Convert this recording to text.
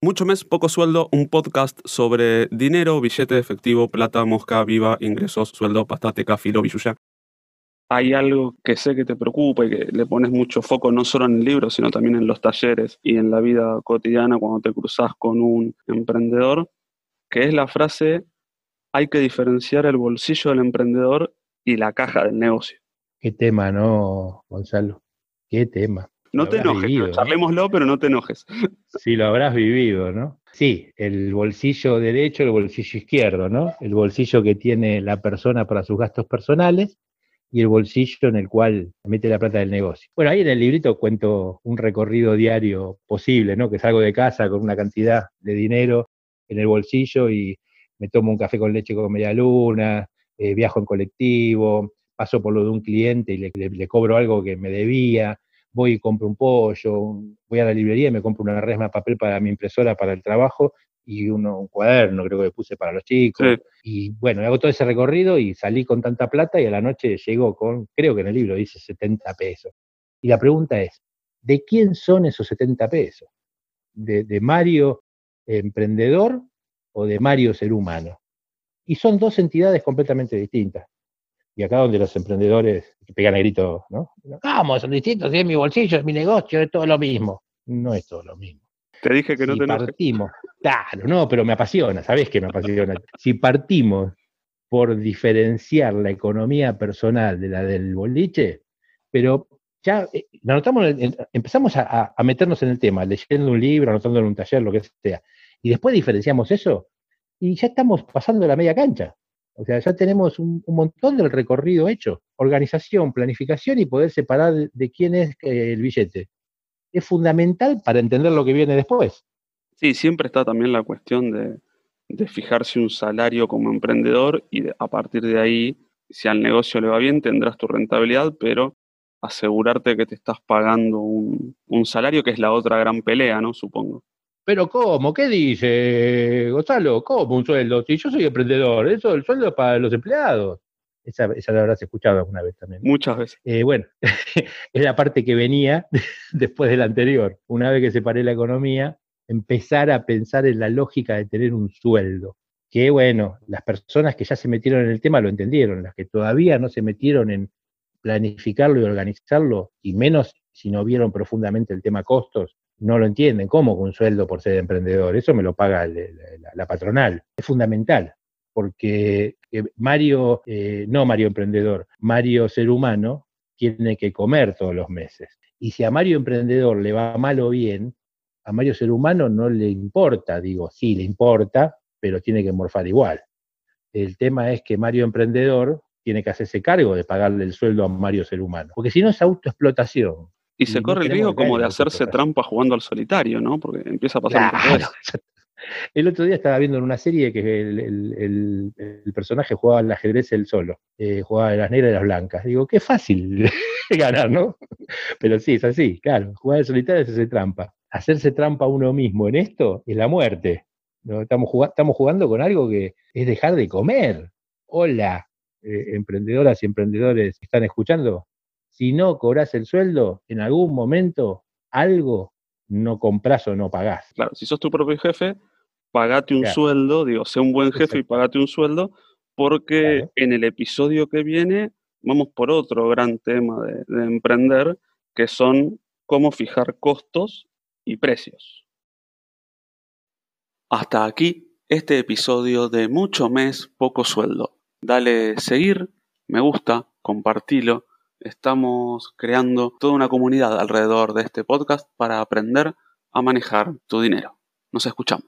Mucho mes, poco sueldo, un podcast sobre dinero, billete de efectivo, plata, mosca, viva, ingresos, sueldo, pastateca, filo, billuya. Hay algo que sé que te preocupa y que le pones mucho foco no solo en el libro, sino también en los talleres y en la vida cotidiana cuando te cruzas con un emprendedor, que es la frase, hay que diferenciar el bolsillo del emprendedor y la caja del negocio. Qué tema, ¿no, Gonzalo? Qué tema. No te enojes, charlémoslo, pero no te enojes. Sí, lo habrás vivido, ¿no? Sí, el bolsillo derecho, el bolsillo izquierdo, ¿no? El bolsillo que tiene la persona para sus gastos personales y el bolsillo en el cual mete la plata del negocio. Bueno, ahí en el librito cuento un recorrido diario posible, ¿no? Que salgo de casa con una cantidad de dinero en el bolsillo y me tomo un café con leche con media luna, eh, viajo en colectivo, paso por lo de un cliente y le cobro algo que me debía, voy y compro un pollo, voy a la librería y me compro una resma de papel para mi impresora para el trabajo y uno, un cuaderno creo que puse para los chicos. Y bueno, hago todo ese recorrido y salí con tanta plata y a la noche llego con, creo que en el libro dice 70 pesos. Y la pregunta es, ¿de quién son esos 70 pesos? ¿De, de Mario emprendedor o de Mario ser humano? Y son dos entidades completamente distintas. Y acá donde los emprendedores pegan el grito, ¿no? Vamos, son distintos, es mi bolsillo, es mi negocio, es todo lo mismo. No es todo lo mismo. Te dije que no si te partimos, claro, no, pero me apasiona, ¿sabés que me apasiona? Si partimos por diferenciar la economía personal de la del boliche, pero ya eh, empezamos a, a, meternos en el tema, leyendo un libro, anotando en un taller, lo que sea, y después diferenciamos eso, y ya estamos pasando la media cancha. O sea, ya tenemos un, montón del recorrido hecho. Organización, planificación y poder separar de, quién es eh, el billete. Es fundamental para entender lo que viene después. Sí, siempre está también la cuestión de, fijarse un salario como emprendedor y a partir de ahí, si al negocio le va bien, tendrás tu rentabilidad, pero asegurarte que te estás pagando un, un salario, que es la otra gran pelea, ¿no? Supongo. Pero ¿cómo? ¿Qué dice Gonzalo? ¿Cómo un sueldo? Si yo soy emprendedor, eso el sueldo es para los empleados. Esa, esa la habrás escuchado alguna vez también. Muchas veces. Eh, bueno, es la parte que venía después de la anterior. Una vez que separé la economía, empezar a pensar en la lógica de tener un sueldo. Que bueno, las personas que ya se metieron en el tema lo entendieron, las que todavía no se metieron en planificarlo y organizarlo, y menos si no vieron profundamente el tema costos, no lo entienden. ¿Cómo un sueldo por ser emprendedor? Eso me lo paga la, patronal. Es fundamental, porque eh, Mario, eh, no Mario emprendedor, Mario ser humano, tiene que comer todos los meses. Y si a Mario emprendedor le va mal o bien, a Mario ser humano no le importa, digo, sí le importa, pero tiene que morfar igual. El tema es que Mario emprendedor tiene que hacerse cargo de pagarle el sueldo a Mario ser humano, porque si no es autoexplotación. Y se corre el riesgo como de hacerse trampa jugando al solitario, ¿no? Porque empieza a pasar. el otro día estaba viendo en una serie que el, personaje jugaba al ajedrez él solo, eh, jugaba de las negras y las blancas. Digo, qué fácil ganar, ¿no? Pero sí, es así, claro. Jugar al solitario es hacerse trampa. Hacerse trampa a uno mismo en esto es la muerte. ¿no? Estamos, jugando, estamos jugando con algo que es dejar de comer. Hola, eh, emprendedoras y emprendedores que están escuchando, si no cobras el sueldo, en algún momento algo no compras o no pagás. Claro, si sos tu propio jefe, pagate un sueldo, digo, sé un buen jefe y pagate un sueldo, porque en el episodio que viene vamos por otro gran tema de, de emprender, que son cómo fijar costos y precios. Hasta aquí este episodio de Mucho Mes, Poco Sueldo. Dale seguir, me gusta, compartilo estamos creando toda una comunidad alrededor de este podcast para aprender a manejar tu dinero. Nos escuchamos.